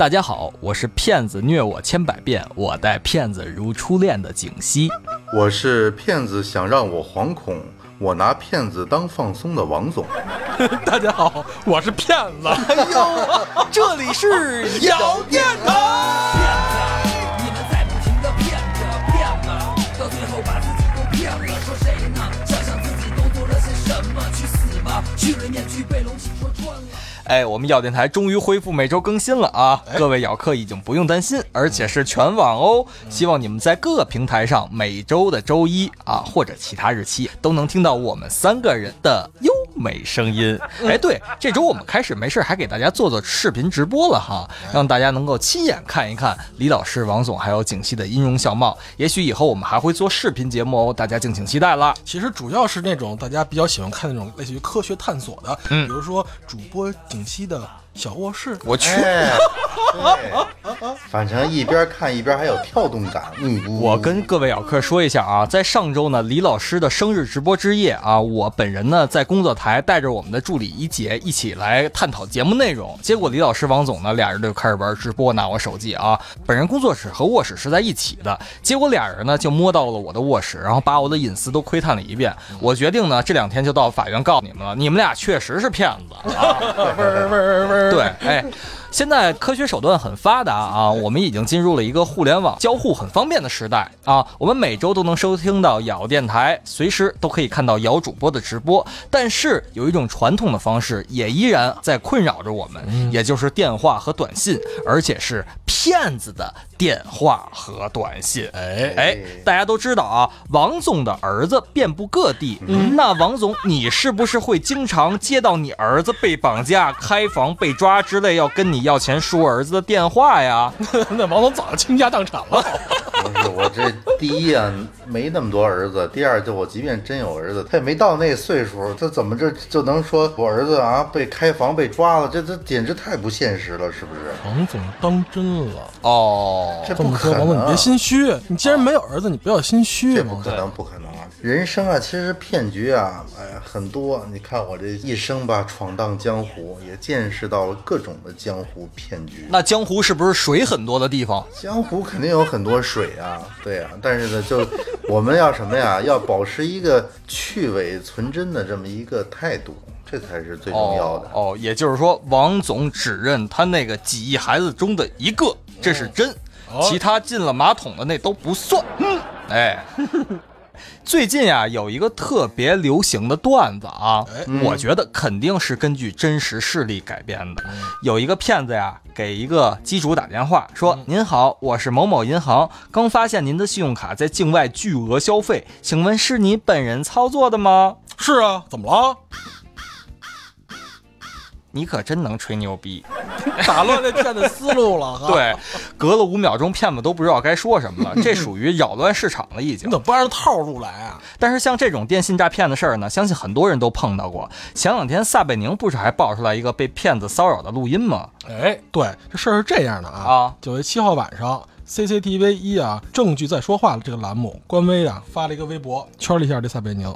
大家好，我是骗子虐我千百遍，我待骗子如初恋的景熙。我是骗子想让我惶恐，我拿骗子当放松的王总。大家好，我是骗子。哎呦，这里是咬电台。你们在不停的骗着骗着，到最后把自己都骗了。说谁呢？想想自己都做了些什么？去死吧！去人面具被龙起说穿了。哎，我们咬电台终于恢复每周更新了啊！各位咬客已经不用担心，而且是全网哦。希望你们在各个平台上每周的周一啊，或者其他日期都能听到我们三个人的优美声音。哎，对，这周我们开始没事还给大家做做视频直播了哈，让大家能够亲眼看一看李老师、王总还有景熙的音容笑貌。也许以后我们还会做视频节目哦，大家敬请期待啦。其实主要是那种大家比较喜欢看那种类似于科学探索的，嗯比如说主播景广西的小卧室。我去。哎，对，反正一边看一边还有跳动感。嗯，我跟各位咬客说一下啊，在上周呢，李老师的生日直播之夜啊，我本人呢在工作台带着我们的助理一姐一起来探讨节目内容。结果李老师、王总呢俩人就开始玩直播，拿我手机啊。本人工作室和卧室是在一起的，结果俩人呢就摸到了我的卧室，然后把我的隐私都窥探了一遍。我决定呢这两天就到法院告你们了，你们俩确实是骗子。啊。对，哎，现在科学手段很发达啊，我们已经进入了一个互联网交互很方便的时代啊。我们每周都能收听到姚电台，随时都可以看到姚主播的直播。但是有一种传统的方式也依然在困扰着我们，也就是电话和短信，而且是骗子的电话和短信。哎哎，大家都知道啊，王总的儿子遍布各地。那王总，你是不是会经常接到你儿子被绑架、开房被抓之类要跟你要钱赎儿子的电话呀？那王总早就倾家荡产了。不 是我这第一啊，没那么多儿子；第二，就我即便真有儿子，他也没到那岁数，他怎么这就能说我儿子啊被开房被抓了？这这简直太不现实了，是不是？王总当真了。哦，这不可能王总你别。心虚。你既然没有儿子，你不要心虚这。不可能，不可能啊！人生啊，其实骗局啊，哎呀，很多。你看我这一生吧，闯荡江湖，也见识到了各种的江湖骗局。那江湖是不是水很多的地方？江湖肯定有很多水啊，对啊，但是呢，就我们要什么呀？要保持一个去伪存真的这么一个态度，这才是最重要的。哦哦，也就是说，王总只认他那个几亿孩子中的一个，这是真，哦其他进了马桶的那都不算。嗯哎。最近啊、有一个特别流行的段子啊，我觉得肯定是根据真实事例改编的。有一个骗子呀，给一个机主打电话说：“您好，我是某某银行，刚发现您的信用卡在境外巨额消费，请问是你本人操作的吗？”是啊，怎么了？你可真能吹牛逼！打乱这骗子思路了哈。，对，隔了五秒钟，骗子都不知道该说什么了，这属于扰乱市场了已经你怎。么不按照套路来啊？但是像这种电信诈骗的事儿呢，相信很多人都碰到过。前两天撒贝宁不是还爆出来一个被骗子骚扰的录音吗？哎，对，这事儿是这样的啊。啊九月七号晚上，CCTV 一啊，证据在说话了这个栏目，官微啊发了一个微博，圈了一下这撒贝宁，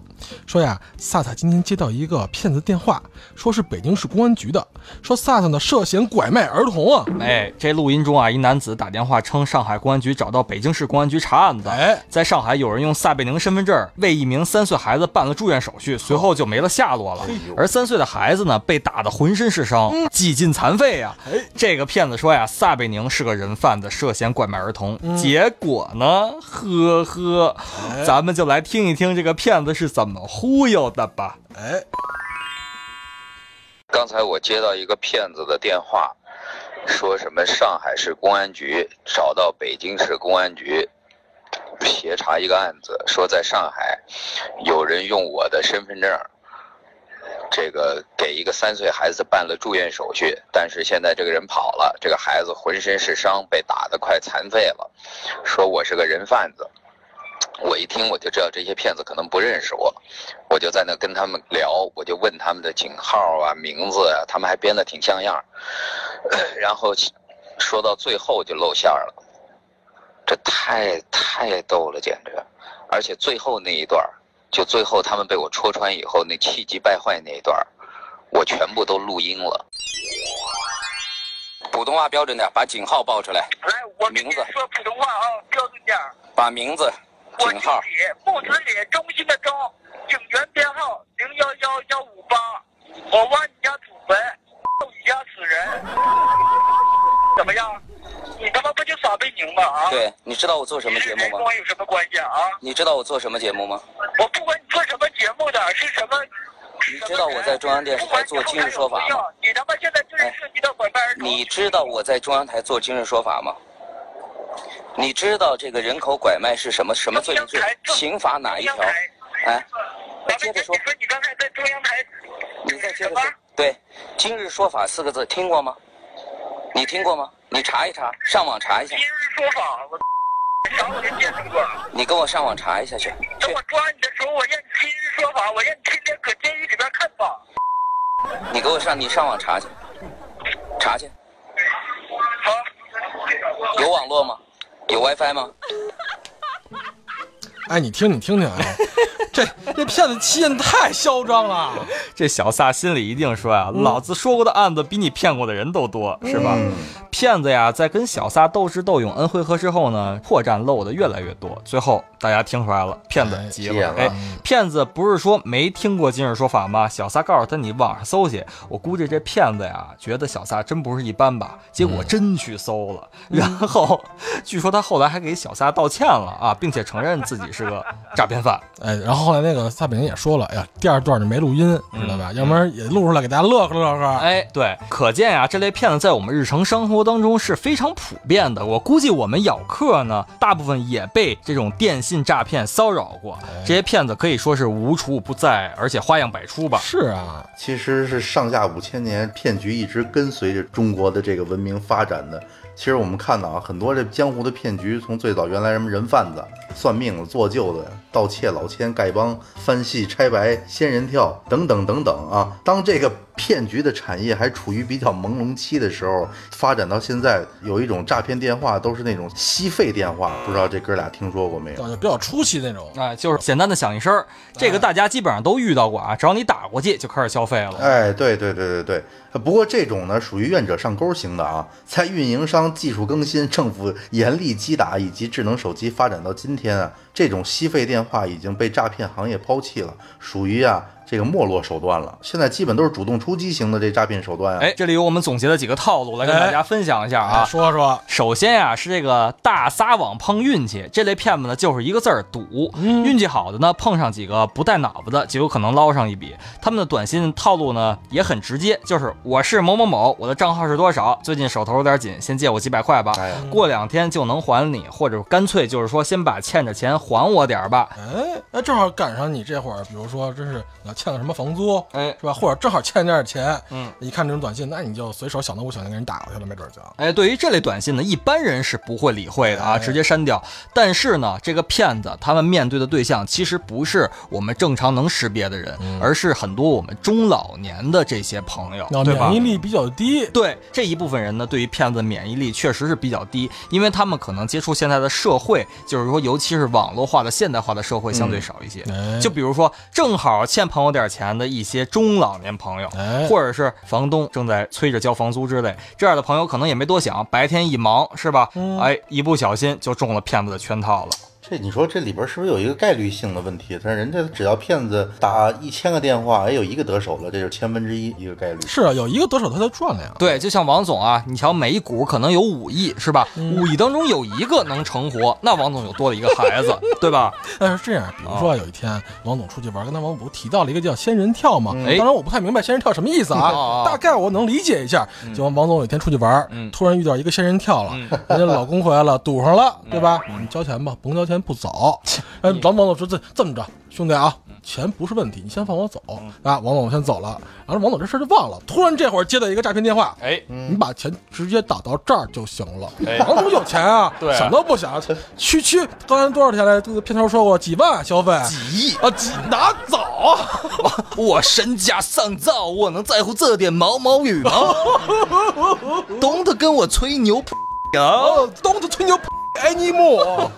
说呀，萨萨今天接到一个骗子电话，说是北京市公安局的，说萨萨呢涉嫌拐卖儿童啊。哎，这录音中啊，一男子打电话称上海公安局找到北京市公安局查案子。哎在上海有人用撒贝宁身份证为一名三岁孩子办了住院手续，随后就没了下落了。而三岁的孩子呢，被打得浑身是伤，几近残废呀、哎这个骗子说呀，撒贝宁是个人贩子，涉嫌拐卖儿童。结果呢，呵呵，咱们就来听一听这个骗子是怎么忽悠的吧。哎，刚才我接到一个骗子的电话，说什么上海市公安局找到北京市公安局协查一个案子，说在上海有人用我的身份证，这个给一个三岁孩子办了住院手续，但是现在这个人跑了，这个孩子浑身是伤，被打得快残废了，说我是个人贩子。我一听我就知道这些骗子可能不认识我，我就在那跟他们聊，我就问他们的警号啊、名字啊，他们还编得挺像样，然后说到最后就露馅了，这太太逗了，简直！而且最后那一段儿，就最后他们被我戳穿以后那气急败坏那一段儿，我全部都录音了。普通话标准点，把警号报出来。来，我名字说普通话啊，标准点儿。把名字、警号。李，木子李，中心的中，警员编号零幺幺幺五八。我挖你家祖坟，揍你家死人。怎么样？你他妈不就撒贝宁吗？啊？对，你知道我做什么节目吗？谁跟我有什么关系啊？你知道我做什么节目吗？我不管你做什么节目的，是什么。你知道我在中央电视台做今日说法吗？你他妈现在就是涉及到拐卖儿童。你知道我在中央台做今日说法吗？你知道这个人口拐卖是什么什么罪名？是刑法哪一条？哎，咱接着说你说你刚才在中央台，你再接着说。对，今日说法四个字听过吗？你听过吗？你查一查，上网查一下今。日说法，我啥我都见识过。你跟我上网查一下去。去等我抓你的时候，我让你今日说法，我让你天天搁监狱里边看吧。你给我上，你上网查去，查去。好，有网络吗？有 WiFi 吗？哎，你听，你听听啊，这这骗子气焰太嚣张了。这小撒心里一定说呀，老子说过的案子比你骗过的人都多，是吧？嗯骗子呀，在跟小撒斗智斗勇 N 回合之后呢，破绽露的越来越多。最后大家听出来了，骗子急了。急了哎，骗子不是说没听过今日说法吗？小撒告诉他，你网上搜去。我估计这骗子呀，觉得小撒真不是一般吧，结果真去搜了。然后 据说他后来还给小撒道歉了啊，并且承认自己是个诈骗犯。哎，然后后来那个撒贝宁也说了，哎呀，第二段就没录音，知道吧？要不然也录出来给大家乐呵乐呵。哎，对，可见呀、这类骗子在我们日常生活当中是非常普遍的。我估计我们咬客呢，大部分也被这种电信诈骗骚扰过。这些骗子可以说是无处不在，而且花样百出吧。是啊，其实是上下五千年，骗局一直跟随着中国的这个文明发展的。其实我们看到啊，很多这江湖的骗局，从最早原来什么人贩子、算命的、做旧的、盗窃、老千、丐帮、翻戏、拆白、仙人跳等等等等啊。当这个骗局的产业还处于比较朦胧期的时候，发展到现在，有一种诈骗电话都是那种吸费电话，不知道这哥俩听说过没有？就比较初期那种。哎，就是简单的响一声儿，这个大家基本上都遇到过啊。只要你打过去，就开始消费了。哎，对对对对对。不过这种呢，属于愿者上钩型的啊。在运营商技术更新、政府严厉击打以及智能手机发展到今天啊，这种吸费电话已经被诈骗行业抛弃了，属于啊这个没落手段了。现在基本都是主动出击型的这诈骗手段啊。哎，这里有我们总结的几个套路，来跟大家分享一下啊。哎说说，首先呀、是这个大撒网碰运气，这类骗子呢就是一个字儿赌。运气好的呢，碰上几个不带脑子的，就有可能捞上一笔。他们的短信套路呢也很直接，就是我是某某某，我的账号是多少，最近手头有点紧，先借我几百块吧，哎过两天就能还你，或者干脆就是说先把欠着钱还我点儿吧。哎，那正好赶上你这会儿，比如说真是啊欠了什么房租，哎是吧？或者正好欠点钱，嗯，一看这种短信，那你就随手想都不小心给人打过去了，没准儿就。哎，对于这类短信呢，一般人是不会理会的啊，哎直接删掉。但是呢，这个骗子他们面对的对象其实不是我们正常能识别的人，而是很多我们中老年的这些朋友，那对吧免疫？力比较低，对这一部分人呢，对于骗子免疫力确实是比较低，因为他们可能接触现在的社会，就是说，尤其是网络化的现代化的社会相对少一些。哎就比如说，正好欠朋友点钱的一些中老年朋友，哎或者是房东正在催着交房租之类，这样的朋友可能也没多想，白天一忙是吧？嗯哎，一不小心就中了骗子的圈套了。这你说这里边是不是有一个概率性的问题？他人家只要骗子打一千个电话，哎，有一个得手了，这就是千分之一一个概率。是啊，有一个得手他就赚了呀。对，就像王总啊，你瞧每一股可能有五亿是吧？嗯五亿当中有一个能成活，那王总就多了一个孩子，对吧？但是这样，比如说有一天王总出去玩，刚才王总提到了一个叫仙人跳嘛。哎当然我不太明白仙人跳什么意思哦啊，哦大概我能理解一下。就王总有一天出去玩，嗯突然遇到一个仙人跳了，人家老公回来了，堵上了，对吧？你交钱吧，甭交钱不走。哎，老王总说这这么着，兄弟啊，钱不是问题，你先放我走啊。王总先走了，然后王总这事儿就忘了。突然这会儿接到一个诈骗电话，哎，你把钱直接打到这儿就行了。哎王总有钱啊，对啊想都不想，区区刚才多少钱来？这个片头说过几万消费，几亿啊，几拿走。我身价上兆，我能在乎这点毛毛雨吗？懂得跟我吹牛呀？哦，东子吹牛 anymore。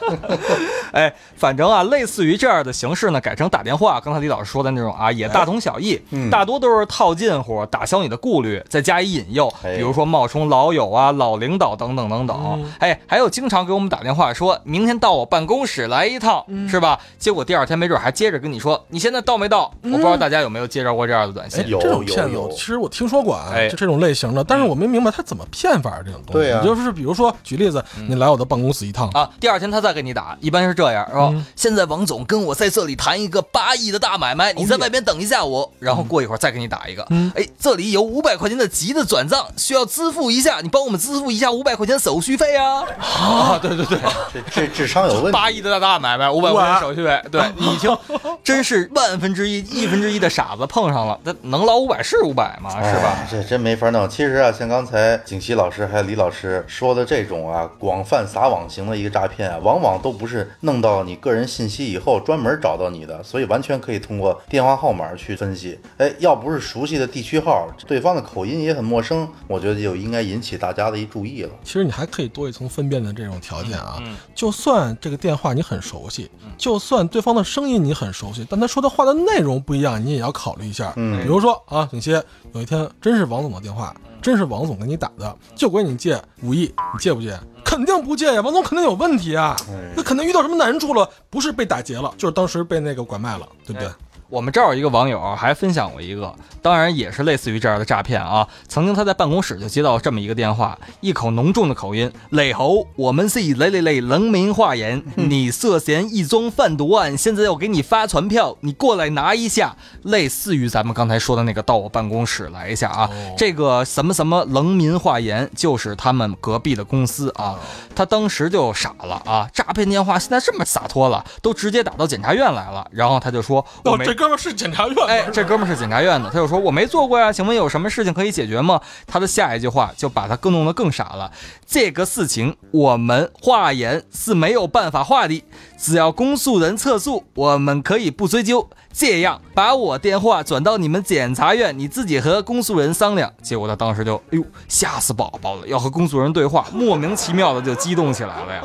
哎，反正啊，类似于这样的形式呢，改成打电话，刚才李老师说的那种啊，也大同小异，大多都是套近乎，打消你的顾虑，再加以引诱，哎比如说冒充老友啊、老领导等等等等。嗯哎，还有经常给我们打电话说，明天到我办公室来一趟，是吧？结果第二天没准还接着跟你说，你现在到没到？我不知道大家有没有接着过这样的短哎信。，有这种骗子有，其实我听说过啊，哎就这种类型的，但是我没明白他怎么骗法儿这种东西。对啊就是比如说举例子，你来我的办公室一趟，啊，第二天他再给你打，一般是这样，是吧？嗯现在王总跟我在这里谈一个八亿的大买卖，你在外边等一下我，然后过一会儿再给你打一个。嗯哎，这里有五百块钱的急的转账，需要支付一下，你帮我们支付一下五百块钱手续费啊！啊，对对对，这这智商有问题。八亿的大大买卖，五百块钱手续费，对你一听，真是万分之一、亿分之一的傻子碰上了，那能捞五百是五百吗？是吧？哎这真没法弄。其实啊，像刚才景熙老师还有李老师说的这种啊，广泛撒网型的一个诈骗啊，往往都不是弄到你个人信息以后专门找到你的，所以完全可以通过电话号码去分析。哎，要不是熟悉的地区号，对方的口音也很陌生，我觉得就应该引起大家的一注意了。其实你还可以多一层分辨的这种条件啊。嗯就算这个电话你很熟悉，就算对方的声音你很熟悉，但他说的话的内容不一样，你也要考虑一下。嗯比如说啊，景熙，有一天真是王总的电话，真是王总给你打的，就管你借五亿，你借不借？肯定不借呀，王总肯定有问题啊，那肯定遇到什么难处了，不是被打劫了，就是当时被那个拐卖了，对不对？我们这儿有一个网友还分享过一个，当然也是类似于这样的诈骗啊。曾经他在办公室就接到这么一个电话，一口浓重的口音：“磊猴，我们是磊磊磊人民化言，你涉嫌一宗贩毒案，现在要给你发传票，你过来拿一下。”类似于咱们刚才说的那个，到我办公室来一下啊。这个什么什么人民化言，就是他们隔壁的公司啊。他当时就傻了啊，诈骗电话现在这么洒脱了，都直接打到检察院来了。然后他就说：“我哦，没这哥们儿是检察院的，哎，这哥们儿是检察院的，他就说我没做过呀，请问有什么事情可以解决吗？他的下一句话就把他更弄得更傻了。这个事情我们化验是没有办法化的，只要公诉人撤诉，我们可以不追究。这样，把我电话转到你们检察院，你自己和公诉人商量。结果他当时就，哎呦，吓死宝宝了，要和公诉人对话，莫名其妙的就激动起来了呀，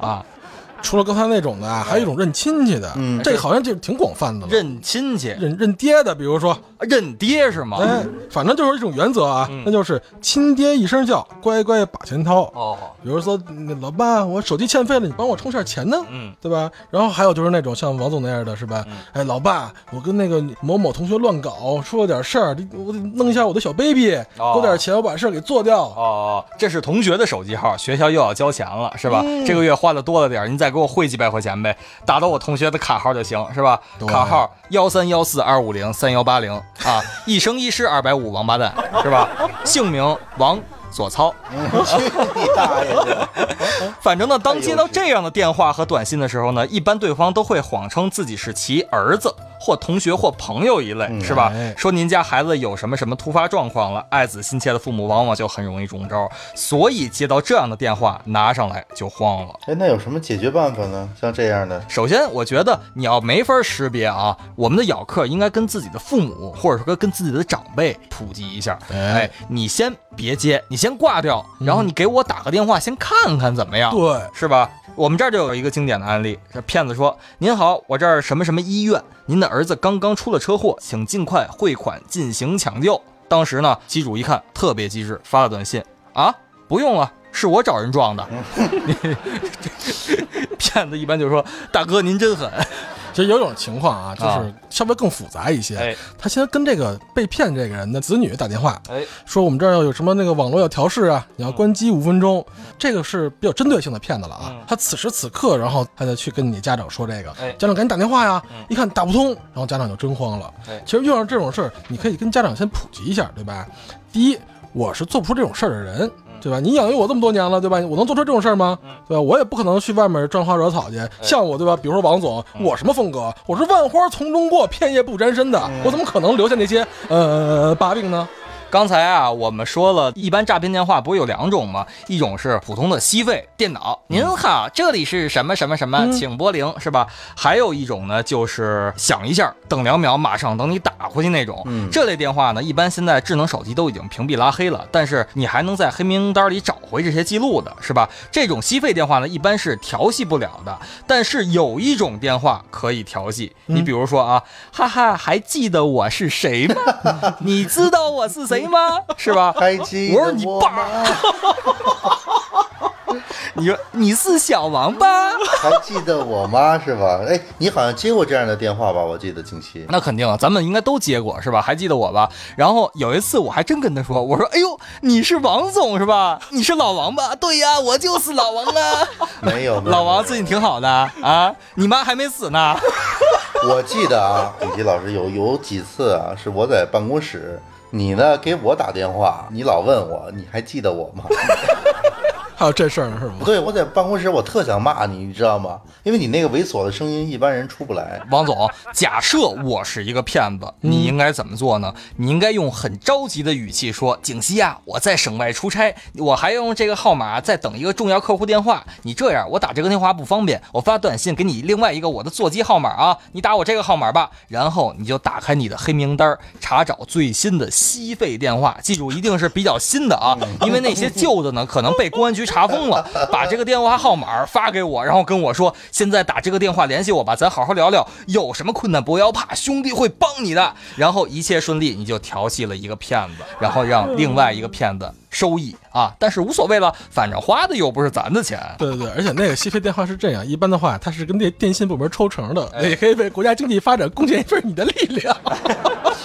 啊。除了刚才那种的啊，还有一种认亲戚的，嗯这好像就挺广泛的了。认亲戚、认认爹的，比如说，认爹是吗？哎，反正就是一种原则啊，嗯那就是亲爹一声叫，乖乖把钱掏。哦，比如说，那老爸，我手机欠费了，你帮我充下钱呢，嗯，对吧？然后还有就是那种像王总那样的，是吧？哎，老爸，我跟那个某某同学乱搞，出了点事儿，你我得弄一下我的小 baby，给哦我点钱，我把事儿给做掉。哦，这是同学的手机号，学校又要交钱了，是吧？这个月花的多了点儿，您再给我汇几百块钱呗，打到我同学的卡号就行，是吧？卡号幺三幺四二五零三幺八零啊，一生一世二百五，王八蛋，是吧？姓名王左操。去你大爷的！反正呢，当接到这样的电话和短信的时候呢，一般对方都会谎称自己是其儿子或同学或朋友一类，是吧哎？说您家孩子有什么什么突发状况了，爱子心切的父母往往就很容易中招，所以接到这样的电话，拿上来就慌了。哎，那有什么解决办法呢？像这样的，首先，我觉得你要没法识别啊，我们的咬客应该跟自己的父母或者说跟自己的长辈普及一下。哎哎，你先别接，你先挂掉，然后你给我打个电话，先看看怎么样。对，是吧？我们这儿就有一个经典的案例，这骗子说：“您好，我这儿什么什么医院，您的儿子刚刚出了车祸，请尽快汇款进行抢救。”当时呢，机主一看特别机智，发了短信：“啊，不用了，是我找人撞的。”骗子一般就说：“大哥您真狠。其实有一种情况啊，就是啊稍微更复杂一些。哎他现在跟这个被骗这个人的子女打电话，哎，说我们这儿要有什么那个网络要调试啊，你要关机五分钟，这个是比较针对性的骗子了啊。嗯他此时此刻，然后他就去跟你家长说这个，哎家长赶紧打电话呀，嗯一看打不通，然后家长就真慌了。哎其实遇到这种事儿，你可以跟家长先普及一下，对吧？第一，我是做不出这种事儿的人，对吧？你养育我这么多年了，对吧？我能做出这种事儿吗？对吧？我也不可能去外面沾花惹草去。像我，对吧？比如说王总，我什么风格？我是万花丛中过，片叶不沾身的，我怎么可能留下那些呃把柄呢？刚才啊，我们说了一般诈骗电话不是有两种吗？一种是普通的吸费电脑，您好，这里是什么什么什么，请拨零，是吧？还有一种呢，就是响一下，等两秒，马上等你打回去那种。这类电话呢，一般现在智能手机都已经屏蔽拉黑了，但是你还能在黑名单里找回这些记录的，是吧？这种吸费电话呢，一般是调戏不了的，但是有一种电话可以调戏。你比如说啊，哈哈，还记得我是谁吗？你知道我是谁？谁吗？是吧？还记我是你爸。你说你是小王八？还记得我妈？是吧？哎，你好像接过这样的电话吧？我记得近期。那肯定啊，咱们应该都接过，是吧？还记得我吧？然后有一次，我还真跟他说：“我说，哎呦，你是王总是吧？你是老王吧？对呀，我就是老王啊。没有，老王最近挺好的啊。你妈还没死呢。我记得啊，李琦老师有有几次啊，是我在办公室。你呢？给我打电话，你老问我，你还记得我吗？还有这事儿呢，是吗？对，我在办公室，我特想骂你，你知道吗？因为你那个猥琐的声音，一般人出不来。王总，假设我是一个骗子，你应该怎么做呢？你应该用很着急的语气说：“景熙啊，我在省外出差，我还用这个号码在等一个重要客户电话。你这样，我打这个电话不方便，我发短信给你另外一个我的座机号码啊，你打我这个号码吧。然后你就打开你的黑名单，查找最新的吸费电话，记住一定是比较新的啊，因为那些旧的呢，可能被公安局。查封了，把这个电话号码发给我，然后跟我说：“现在打这个电话联系我吧，咱好好聊聊。有什么困难不要怕，兄弟会帮你的。”然后一切顺利，你就调戏了一个骗子，然后让另外一个骗子收益啊！但是无所谓了，反正花的又不是咱的钱。对对对，而且那个吸费电话是这样，一般的话，它是跟电电信部门抽成的，也可以为国家经济发展贡献一份你的力量。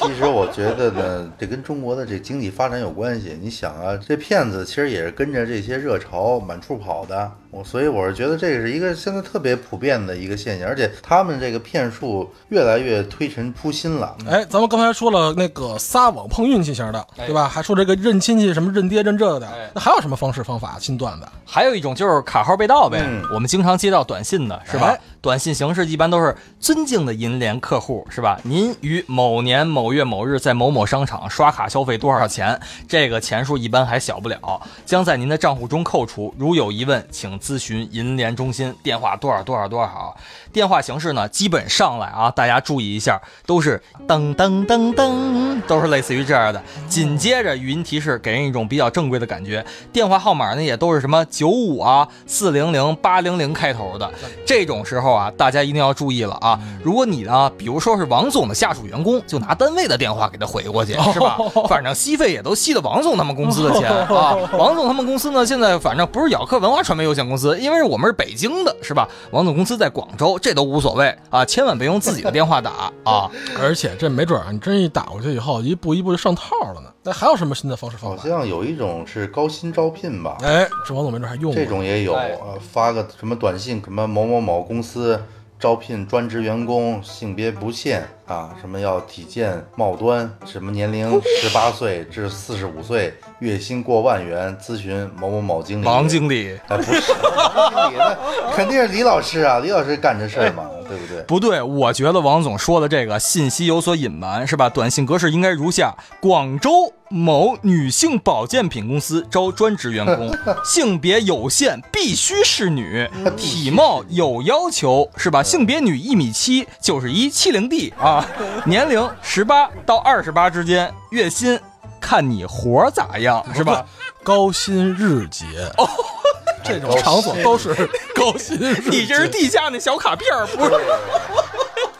其实我觉得呢，这跟中国的这经济发展有关系。你想啊，这骗子其实也是跟着这些热潮满处跑的。我所以我是觉得这是一个现在特别普遍的一个现象，而且他们这个骗术越来越推陈出新了。哎，咱们刚才说了那个撒网碰运气型的，对吧？还说这个认亲戚什么认爹认这的，那还有什么方式方法新段子？还有一种就是卡号被盗呗。我们经常接到短信的是吧？短信形式一般都是尊敬的银联客户是吧？您于某年某月某日在某某商场刷卡消费多少钱？这个钱数一般还小不了，将在您的账户中扣除。如有疑问，请。咨询银联中心电话多少多少多少，电话形式呢？基本上来啊，大家注意一下，都是噔噔噔噔，都是类似于这样的。紧接着语音提示，给人一种比较正规的感觉。电话号码呢，也都是什么九五啊、四零零、八零零开头的。这种时候啊，大家一定要注意了啊！如果你呢，比如说是王总的下属员工，就拿单位的电话给他回过去，是吧？反正吸费也都吸的王总他们公司的钱啊。王总他们公司呢，现在反正不是咬客文化传媒有限公司。公司，因为我们是北京的，是吧？王总公司在广州，这都无所谓啊，千万别用自己的电话打啊！而且这没准儿，你真一打过去以后，一步一步就上套了呢。那还有什么新的方式方法？好像有一种是高薪招聘吧？哎，这王总没准还用这种也有，呃，发个什么短信，什么某某某公司招聘专职员工，性别不限。啊，什么要体健貌端，什么年龄 十八岁至四十五岁，月薪过万元，咨询某某某经理。王经理，哎，不是经理，那肯定是李老师啊，李老师干这事儿嘛，对不对？不对，我觉得王总说的这个信息有所隐瞒，是吧？短信格式应该如下：广州某女性保健品公司招专职员工，性别有限，必须是女，体貌有要求，是吧？性别女，一米七，九十一，七零 D 啊。年龄十八到二十八之间，月薪看你活咋样，是吧？高薪日结哦，这种场所都是 高薪。你这是地下那小卡片不是？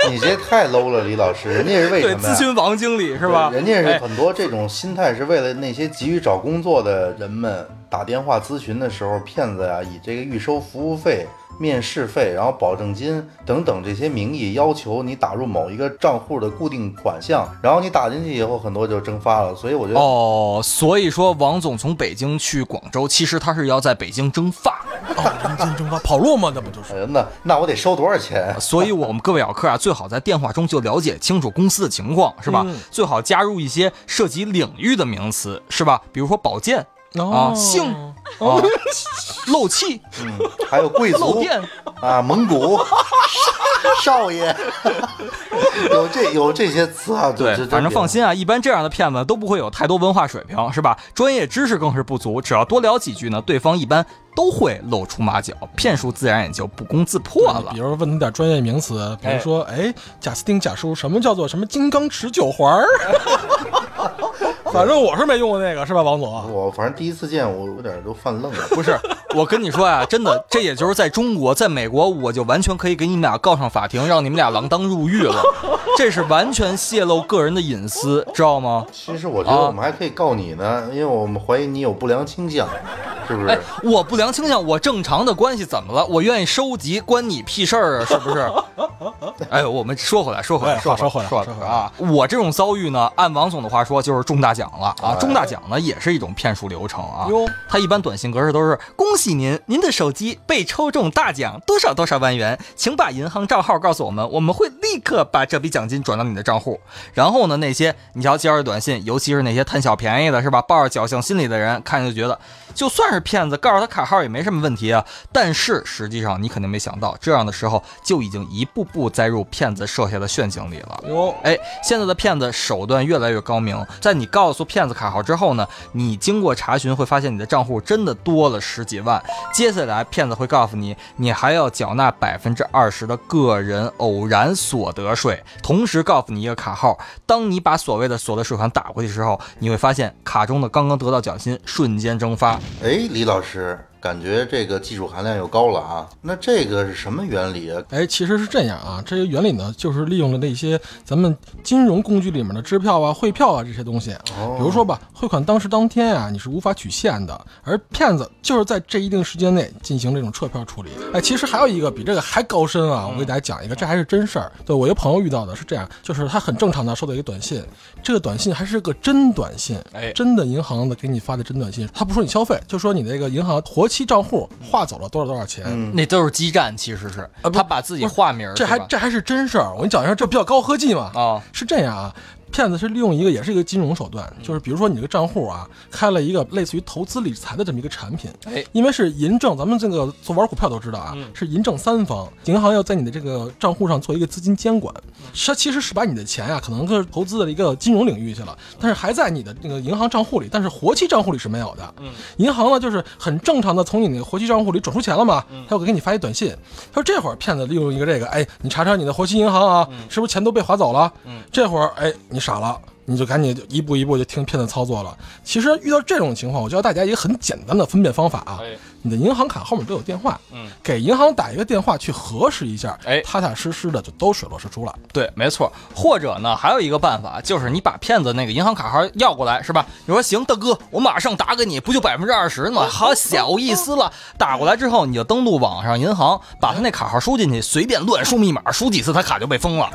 你这太 low 了，李老师。人家是为什么？咨询王经理是吧？人家是很多这种心态，是为了那些急于找工作的人们打电话咨询的时候，骗子呀以这个预收服务费。面试费，然后保证金等等这些名义要求你打入某一个账户的固定款项，然后你打进去以后，很多就蒸发了。所以我觉得哦，所以说王总从北京去广州，其实他是要在北京蒸发，人间蒸发跑路吗？那不就是？哎，那那我得收多少钱？所以我们各位小客啊，最好在电话中就了解清楚公司的情况，是吧？最好加入一些涉及领域的名词，是吧？比如说保健。啊，性啊，漏气、嗯，还有贵族漏电，啊，蒙古少爷，有这有这些词啊，对这，反正放。心啊，一般这样的骗子都不会有太多文化水平，是吧？专业知识更是不足，只要多聊几句呢，对方一般都会露出马脚，骗术自然也就不攻自破了比。如问他点专业名词，比如说，哎，贾斯汀贾叔，什么叫做什么金刚持久环儿？反正我是没用过那个，是吧，王总？我反正第一次见，我有点都犯愣了。不是，我跟你说呀、真的，这也就是在中国，在美国，我就完全可以给你们俩告上法庭，让你们俩锒铛入狱了。这是完全泄露个人的隐私，知道吗？其实我觉得我们还可以告你呢，因为我们怀疑你有不良倾向，是不哎是？，我不良倾向，我正常的关系怎么了？我愿意收集，关你屁事儿啊，是不是？哎，我们说回来，说回来，哎说回来说说回来啊！我这种遭遇呢，按王总的话说，就是中大奖了啊！哎中大奖呢，也是一种骗术流程啊。哟它一般短信格式都是：恭喜您，您的手机被抽中大奖多少多少万元，请把银行账号告诉我们，我们会立刻把这笔奖金转到你的账户。然后呢，那些你瞧接着短信，尤其是那些贪小便宜的，是吧？抱着侥幸心理的人，看就觉得就算是骗子，告诉他卡号也没什么问题啊。但是实际上，你肯定没想到，这样的时候就已经一步步栽入骗子设下的陷阱里了。哟，哎，现在的骗子手段越来越高明，在你告诉骗子卡号之后呢，你经过查询会发现你的账户真的多了十几万。接下来骗子会告诉你，你还要缴纳百分之二十的个人偶然所得税，同时告诉你一个卡号。当你把所谓的所得税款打过去的时候，你会发现卡中的刚刚得到奖金瞬间蒸发。哎，李老师，感觉这个技术含量又高了啊。那这个是什么原理啊？哎，其实是这样啊，这个原理呢，就是利用了那些咱们金融工具里面的支票啊、汇票啊这些东西。哦比如说吧，汇款当时当天啊，你是无法取现的，而骗子就是在这一定时间内进行这种撤票处理。哎，其实还有一个比这个还高深啊，我给大家讲一个，这还是真事儿。对我一个朋友遇到的是这样，就是他很正常的收到一个短信，这个短信还是个真短信，哎真的银行的给你发的真短信，他不说你消费，就说你那个银行活期账户划走了多少多少钱。嗯，那都是基站，其实是啊他把自己化名儿，这还是吧这还是真事儿，我跟你讲一下，这比较高科技嘛。啊是这样啊，骗子是利用一个也是一个金融手段，就是比如说你这个账户啊，开了一个类似于投资理财的这么一个产品，哎。因为是银证，咱们这个做玩股票都知道啊，嗯。是银证三方，银行要在你的这个账户上做一个资金监管，它其实是把你的钱啊，可能是投资的一个金融领域去了，但是还在你的那个银行账户里，但是活期账户里是没有的。嗯，银行呢就是很正常的从你那个活期账户里转出钱了嘛，他会给你发一短信，他说这会儿骗子利用一个这个，哎，你查查你的活期银行啊，是不是钱都被划走了？嗯，这会儿哎你傻了。你就赶紧一步一步就听骗子操作了。其实遇到这种情况，我教大家一个很简单的分辨方法啊。哎你的银行卡后面都有电话，嗯，给银行打一个电话去核实一下，哎踏踏实实的就都水落石出了。对，没错。或者呢，还有一个办法，就是你把骗子那个银行卡号要过来，是吧？你说行，大哥，我马上打给你，不就百分之二十吗？好小意思了。打过来之后，你就登录网上银行，把他那卡号输进去，随便乱输密码，输几次他卡就被封了。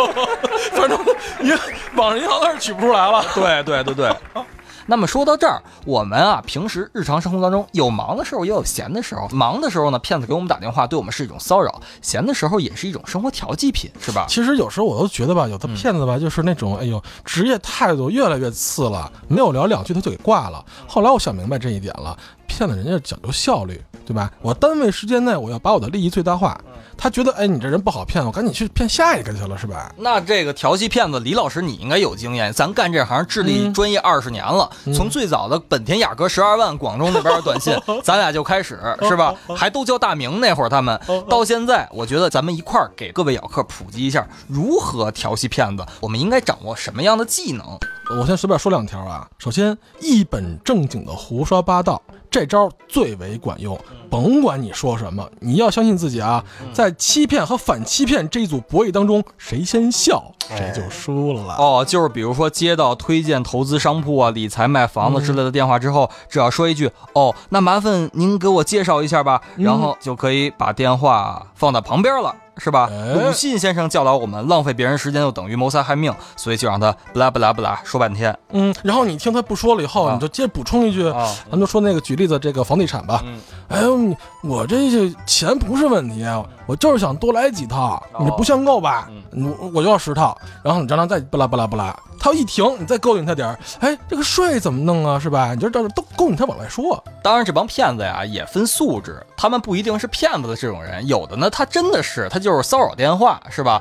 反正银网上银行那是取不出来了。对对对对。那么说到这儿，我们啊，平时日常生活当中有忙的时候，也有闲的时候。忙的时候呢，骗子给我们打电话，对我们是一种骚扰；闲的时候也是一种生活调剂品，是吧？其实有时候我都觉得吧，有的骗子吧，就是那种哎呦，职业态度越来越次了，没有聊两句他就给挂了。后来我想明白这一点了，骗子人家讲究效率，对吧？我单位时间内我要把我的利益最大化。他觉得哎，你这人不好骗，我赶紧去骗下一个去了，是吧？那这个调戏骗子，李老师你应该有经验，咱干这行智力嗯专业二十年了，从最早的本田雅阁十二万广州那边的短信，咱俩就开始是吧？还都叫大名那会儿他们，到现在，我觉得咱们一块儿给各位咬客普及一下如何调戏骗子，我们应该掌握什么样的技能？我先随便说两条啊。首先，一本正经的胡说八道，这招最为管用。甭管你说什么，你要相信自己啊。在欺骗和反欺骗这一组博弈当中，谁先笑谁就输了。哦，就是比如说接到推荐投资商铺啊、理财卖房子之类的电话之后，只要说一句“哦，那麻烦您给我介绍一下吧”，然后就可以把电话放在旁边了。是吧？哎鲁迅先生教导我们，浪费别人时间就等于谋财害命，所以就让他不拉不拉不拉说半天嗯，然后你听他不说了以后，啊你就接着补充一句，啊。咱们就说那个举例子，这个房地产吧。嗯哎呦，我这些钱不是问题，我就是想多来几套，你这不限购吧？我我就要十套，然后你让他再巴拉巴拉巴拉，他他要一停，你再勾引他点儿，哎，这个税怎么弄啊？是吧？你就这都勾引他往外说。当然，这帮骗子呀也分素质，他们不一定是骗子的这种人，有的呢他真的是他就是骚扰电话，是吧？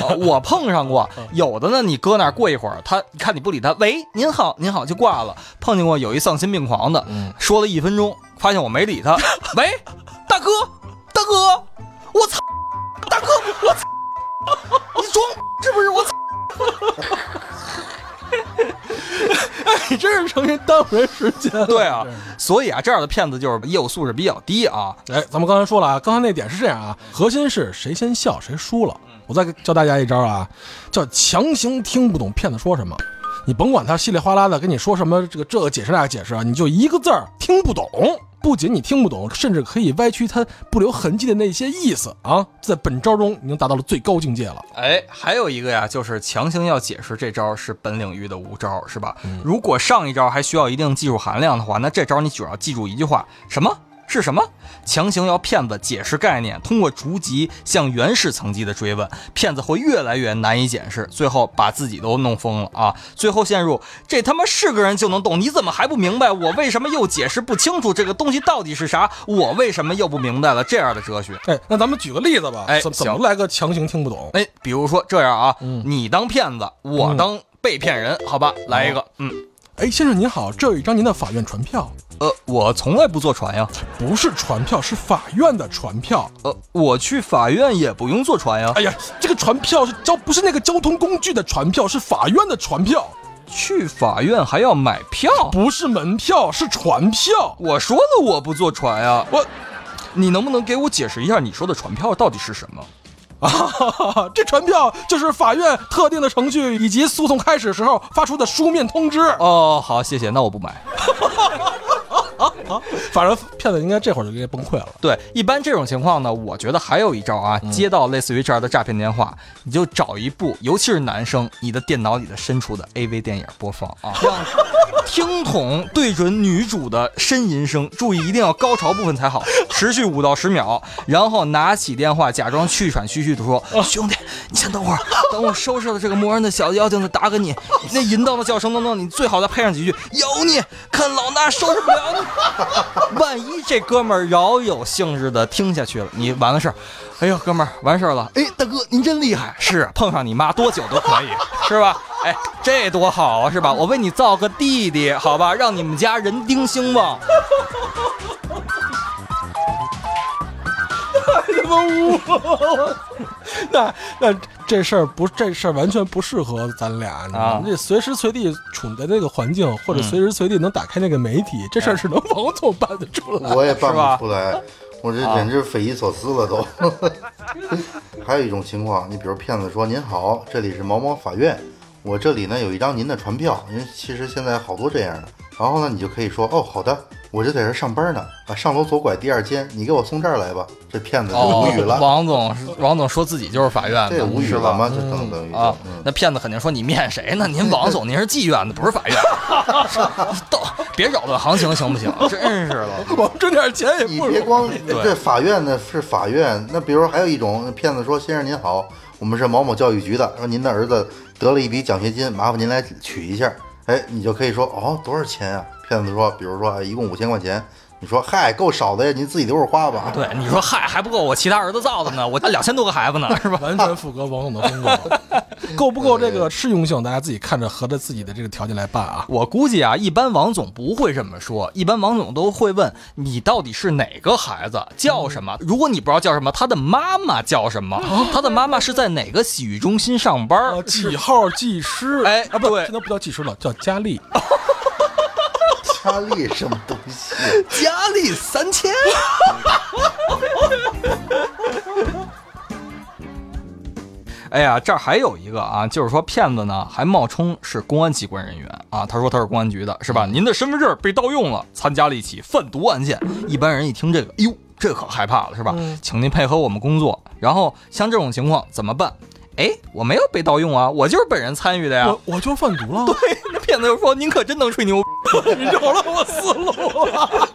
呃我碰上过，有的呢你搁那儿过一会儿，他你看你不理他，喂，您好，您好就挂了。碰见过有一丧心病狂的，说了一分钟，发现我没理他，喂，大哥，大哥，我操，大哥，我操，你装是不是？我操。你真是成心耽误人时间了。对啊，所以啊，这样的骗子就是业务素质比较低啊。哎，咱们刚才说了啊，刚才那点是这样啊，核心是谁先笑谁输了。我再教大家一招啊，叫强行听不懂骗子说什么。你甭管他稀里哗啦的跟你说什么，这个这个解释那个解释啊，你就一个字儿听不懂。不仅你听不懂，甚至可以歪曲它不留痕迹的那些意思啊。在本招中已经达到了最高境界了。哎，还有一个呀，就是强行要解释这招是本领域的无招，是吧？如果上一招还需要一定技术含量的话，那这招你只要记住一句话：什么？是什么？强行要骗子解释概念，通过逐级向原始层级的追问，骗子会越来越难以解释，最后把自己都弄疯了啊！最后陷入这他妈是个人就能懂，你怎么还不明白？我为什么又解释不清楚这个东西到底是啥？我为什么又不明白了？这样的哲学。哎，那咱们举个例子吧。哎怎怎么行来个强行听不懂？哎，比如说这样啊，你当骗子，我当被骗人，好吧？来一个，嗯，哎，先生您好，这有一张您的法院传票，呃，我从来不坐船呀，不是传票，是法院的传票。呃，我去法院也不用坐船呀，哎呀，这个传票是交不是那个交通工具的传票，是法院的传票，去法院还要买票？不是门票，是传票。我说了我不坐船呀，我你能不能给我解释一下你说的传票到底是什么？啊，这传票就是法院特定的程序以及诉讼开始时候发出的书面通知。哦，好，谢谢，那我不买。反正骗子应该这会儿就应该崩溃了。对，一般这种情况呢，我觉得还有一招啊，接到类似于这样的诈骗电话，你就找一部，尤其是男生，你的电脑里的深处的 AV 电影播放啊，让听筒对准女主的呻吟声，注意一定要高潮部分才好，持续五到十秒，然后拿起电话，假装气喘吁吁的说：“兄弟，你先等会儿，等我收拾了这个磨人的小妖精再打给你。那淫荡的叫声当中，你最好再配上几句‘有你，看老衲收拾不了你’。万一这哥们儿饶有兴致的听下去了，你完了事儿。哎呦，哥们儿，完事儿了。哎，大哥，您真厉害。是，碰上你妈多久都可以，是吧？哎，这多好啊，是吧？我为你造个弟弟，好吧，让你们家人丁兴旺。他妈污！那那这事儿不，这事儿完全不适合咱俩。你知道吗啊这随时随地处在那个环境，或者随时随地能打开那个媒体，这事儿是能王总办得出来。我也办不出来，我这简直匪夷所思了都。还有一种情况，你比如骗子说：“您好，这里是某某法院，我这里呢有一张您的传票，因为其实现在好多这样的。然后呢，你就可以说：哦，好的，我就在这上班呢，啊，上楼左拐第二间，你给我送这儿来吧。这骗子就无语了，哦王总，王总说自己就是法院的，这无语？了吗？这等等于就啊嗯，那骗子肯定说你面谁呢？您王总，您是妓院的，不是法院。都别扰乱行情，行不行？真是的。我们挣点钱也你不容易。别光这法院呢是法院，那比如还有一种骗子说：“先生您好，我们是某某教育局的，说您的儿子得了一笔奖学金，麻烦您来取一下。”哎，你就可以说：“哦，多少钱啊？”骗子说：“比如说，啊一共五千块钱。”你说：“嗨，够少的呀，您自己留着花吧。”对，你说嗨还不够我其他儿子造的呢，我两千多个孩子呢，是吧？完全符合王总的风格，够不够这个适用性，大家自己看着合着自己的这个条件来办啊。我估计啊，一般王总不会这么说，一般王总都会问你到底是哪个孩子，叫什么？如果你不知道叫什么，他的妈妈叫什么？他的妈妈是在哪个洗浴中心上班？呃，几号技师？哎啊，不，对现在不叫技师了，叫佳丽。佳丽什么东西？佳丽三千。哎呀，这儿还有一个啊，就是说骗子呢还冒充是公安机关人员啊，他说他是公安局的，是吧？您的身份证被盗用了，参加了一起贩毒案件。一般人一听这个，哎呦，这可害怕了，是吧？请您配合我们工作。然后像这种情况怎么办？哎，我没有被盗用啊，我就是本人参与的呀。我我就贩毒了，对，那骗子就说：“您可真能吹牛逼。”你扰了我思路了。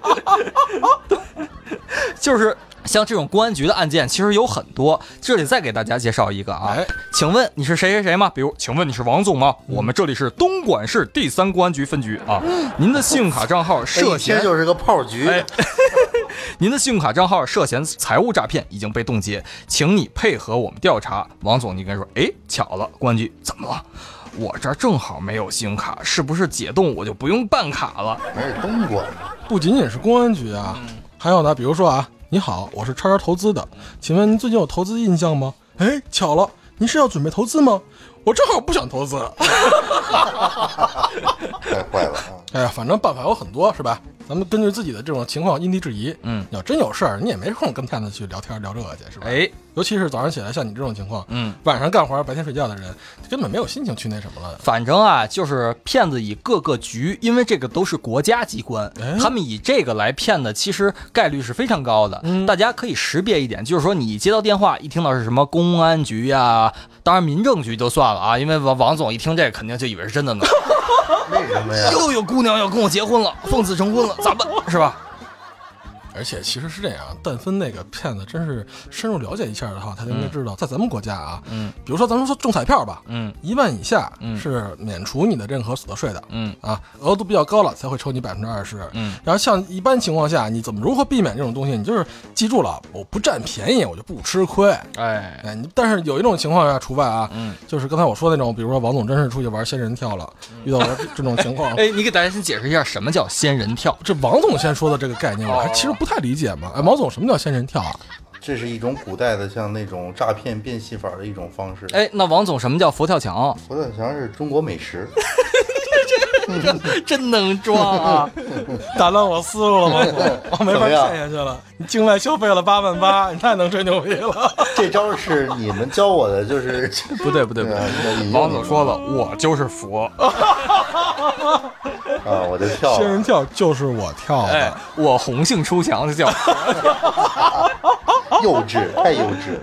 就是像这种公安局的案件其实有很多，这里再给大家介绍一个啊。请问你是谁谁谁吗？比如，请问你是王总吗？我们这里是东莞市第三公安局分局啊。您的信用卡账号涉嫌就是个炮局。您的信用卡账号涉嫌财务诈骗，已经被冻结，请你配合我们调查。王总，你跟说，哎，巧了，公安局怎么了？我这儿正好没有信用卡，是不是解冻我就不用办卡了？没是东莞，不仅仅是公安局啊，还有呢，比如说啊，你好，我是叉叉投资的，请问您最近有投资印象吗？哎，巧了，您是要准备投资吗？我正好不想投资。太坏了啊！哎呀，反正办法有很多，是吧？咱们根据自己的这种情况因地制宜。嗯，要真有事儿，你也没空跟骗子去聊天聊这个去，是吧？哎，尤其是早上起来像你这种情况，嗯，晚上干活白天睡觉的人，根本没有心情去那什么了。反正啊，就是骗子以各个局，因为这个都是国家机关，他们以这个来骗的，其实概率是非常高的。大家可以识别一点，就是说你接到电话，一听到是什么公安局呀，当然民政局就算了啊，因为王王总一听这肯定就以为是真的呢。为什么呀？又有姑娘要跟我结婚了，奉子成婚了，咋办？是吧？而且其实是这样，但分那个骗子真是深入了解一下的话，他就应该知道，在咱们国家啊，嗯，比如说咱们说中彩票吧，嗯，一万以下是免除你的任何所得税的，嗯。啊，额度比较高了才会抽你百分之二十，嗯，然后像一般情况下，你怎么如何避免这种东西？你就是记住了，我不占便宜，我就不吃亏，哎。哎，但是有一种情况下除外啊，嗯，就是刚才我说那种，比如说王总真是出去玩仙人跳了，遇到了这种情况，哎，你给大家先解释一下什么叫仙人跳？这王总先说的这个概念，我还其实不太理解嘛。哎，毛总，什么叫仙人跳啊？这是一种古代的像那种诈骗变戏法的一种方式。哎，那王总，什么叫佛跳墙？佛跳墙是中国美食。真能装啊！打乱我思路了，王总，我没法骗下去了。你境外消费了八万八，你太能吹牛逼了。这招是你们教我的，就是不对不对不对。王总说了，我就是佛。啊，我就跳仙人跳就是我跳的，我红杏出墙的叫幼稚，太幼稚。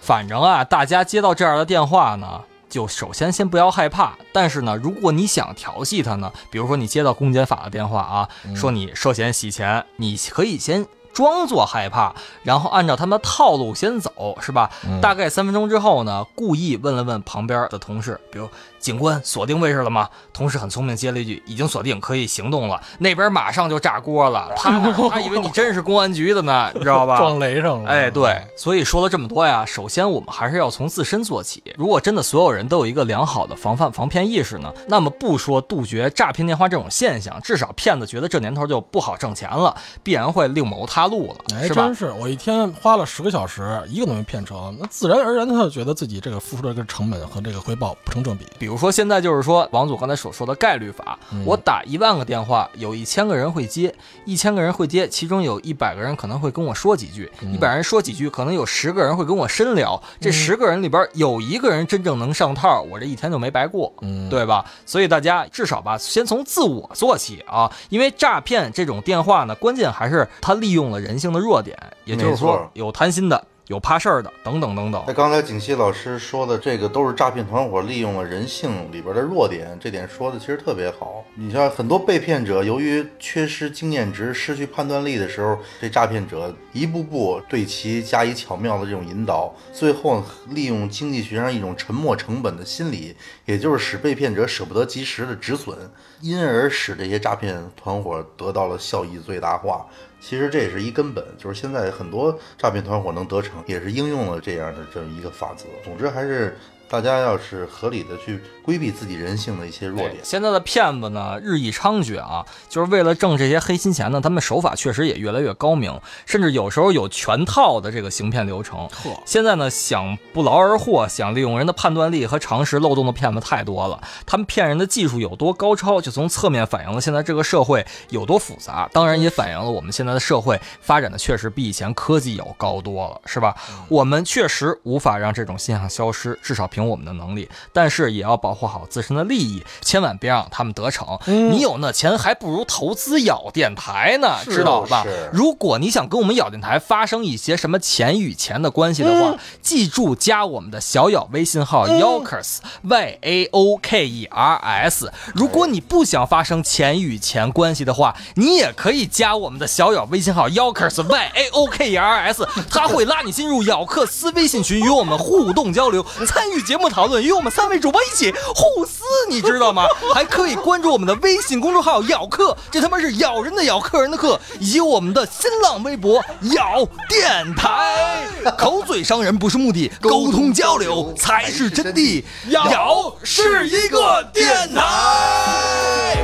反正啊，大家接到这样的电话呢。就首先先不要害怕，但是呢，如果你想调戏他呢，比如说你接到公检法的电话啊，说你涉嫌洗钱，你可以先装作害怕，然后按照他们的套路先走，是吧？大概三分钟之后呢，故意问了问旁边的同事，比如。警官锁定位置了吗？同事很聪明，接了一句：“已经锁定，可以行动了。”那边马上就炸锅了，他他以为你真是公安局的呢，你 知道吧？撞雷上了。哎，对，所以说了这么多呀，首先我们还是要从自身做起。如果真的所有人都有一个良好的防范防骗意识呢，那么不说杜绝诈骗电话这种现象，至少骗子觉得这年头就不好挣钱了，必然会另谋他路了，哎，是吧？真是，我一天花了十个小时，一个都没骗成，那自然而然他就觉得自己这个付出的这个成本和这个回报不成正比。比如说现在就是说，王总刚才所说的概率法，我打一万个电话，有一千个人会接，一千个人会接，其中有一百个人可能会跟我说几句，一百人说几句，可能有十个人会跟我深聊，这十个人里边有一个人真正能上套，我这一天就没白过，对吧？所以大家至少吧，先从自我做起啊，因为诈骗这种电话呢，关键还是他利用了人性的弱点，也就是说有贪心的。有怕事儿的，等等等等。那刚才景熙老师说的这个，都是诈骗团伙利用了人性里边的弱点，这点说的其实特别好。你像很多被骗者，由于缺失经验值、失去判断力的时候，这诈骗者一步步对其加以巧妙的这种引导，最后利用经济学上一种沉没成本的心理，也就是使被骗者舍不得及时的止损，因而使这些诈骗团伙得到了效益最大化。其实这也是一根本，就是现在很多诈骗团伙能得逞，也是应用了这样的这么一个法则。总之还是。大家要是合理的去规避自己人性的一些弱点。现在的骗子呢日益猖獗啊，就是为了挣这些黑心钱呢，他们手法确实也越来越高明，甚至有时候有全套的这个行骗流程。现在呢想不劳而获，想利用人的判断力和常识漏洞的骗子太多了。他们骗人的技术有多高超，就从侧面反映了现在这个社会有多复杂，当然也反映了我们现在的社会发展的确实比以前科技要高多了，是吧？我们确实无法让这种现象消失，至少凭。凭我们的能力，但是也要保护好自身的利益，千万别让他们得逞。你有那钱，还不如投资咬电台呢，知道吧？如果你想跟我们咬电台发生一些什么钱与钱的关系的话，记住加我们的小咬微信号 Yokers Y A O K E R S。如果你不想发生钱与钱关系的话，你也可以加我们的小咬微信号 Yokers Y A O K E R S，他会拉你进入咬克斯微信群，与我们互动交流，参与节目讨论，与我们三位主播一起互撕，你知道吗？还可以关注我们的微信公众号咬客，这他妈是咬人的咬，客人的客，以及我们的新浪微博咬电台。口嘴伤人不是目的，沟通交流才是真谛。咬是一个电台。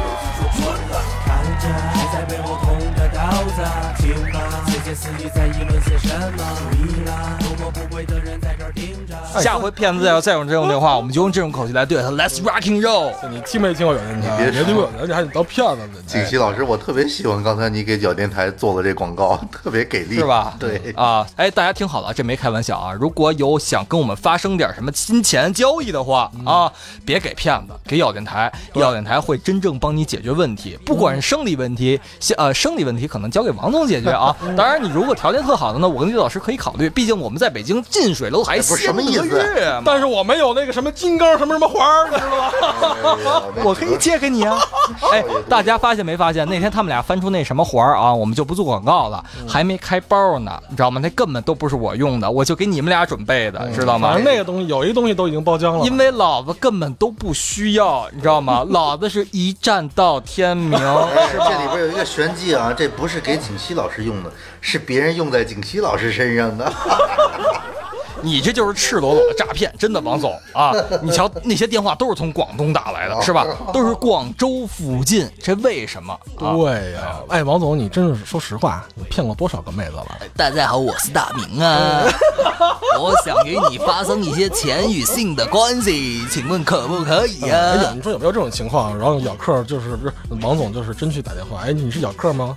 下回骗子再要再用这种电话，我们就用这种口气来对他。Let's rocking roll！你听没听过有人？你？别听过，你还得当骗子呢。景熙老师，我特别喜欢刚才你给小电台做的这广告，特别给力，是吧？对啊，哎，大家听好了，这没开玩笑啊！如果有想跟我们发生点什么金钱交易的话啊，别给骗子，给咬电台，咬电台会真正帮你解决问题，不管是生理问题，呃，生理问题可能交给王总解决啊。当然，你如果条件特好的呢，我跟李老师可以考虑，毕竟我们在北京近水楼台不是什么意思。但是我没有那个什么金刚什么什么环你知道吗？我可以借给你啊！哎，大家发现没发现？那天他们俩翻出那什么环啊，我们就不做广告了，还没开包呢，你知道吗？那根本都不是我用的，我就给你们俩准备的，知道吗？反正那个东西有一东西都已经包浆了，因为老子根本都不需要，你知道吗？老子是一站到天明。这里边有一个玄机啊，这不是给景熙老师用的，是别人用在景熙老师身上的。你这就是赤裸裸的诈骗，真的，王总啊！你瞧那些电话都是从广东打来的，是吧？都是广州附近，这为什么？对呀，哎，王总，你真是说实话，你骗过多少个妹子了？大家好，我是大明啊，我想与你发生一些钱与性的关系，请问可不可以啊？哎，你说有没有这种情况？然后咬客就是不是王总，就是真去打电话？哎，你是咬客吗？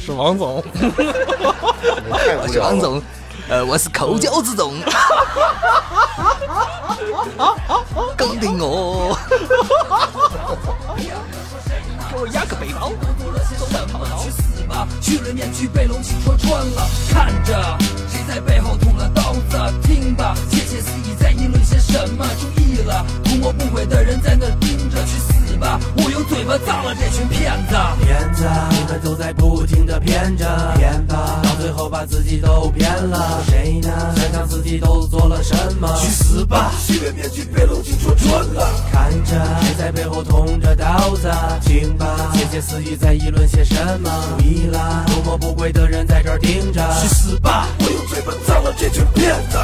是王总，我是王总。呃，我是口交之总，搞定我，压个背包，去死吧！去了面具被龙起戳穿了，看着谁在背后捅了刀子，听吧，窃窃私语在议论些什么？注意了，图谋不轨的人在那盯着，去死吧！我用嘴巴葬了这群骗子，骗子，你们都在不停的骗着，骗吧。到最后把自己都骗了，谁呢？想想自己都做了什么？去死吧！虚伪面具被龙井戳穿了，看着谁在背后捅着刀子？听吧，窃窃私语在议论些什么？注意了，图谋不轨的人在这儿盯着。去死吧！我用嘴巴葬了这群骗子。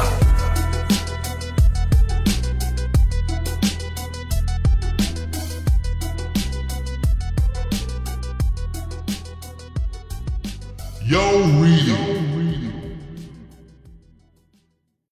Yo reading.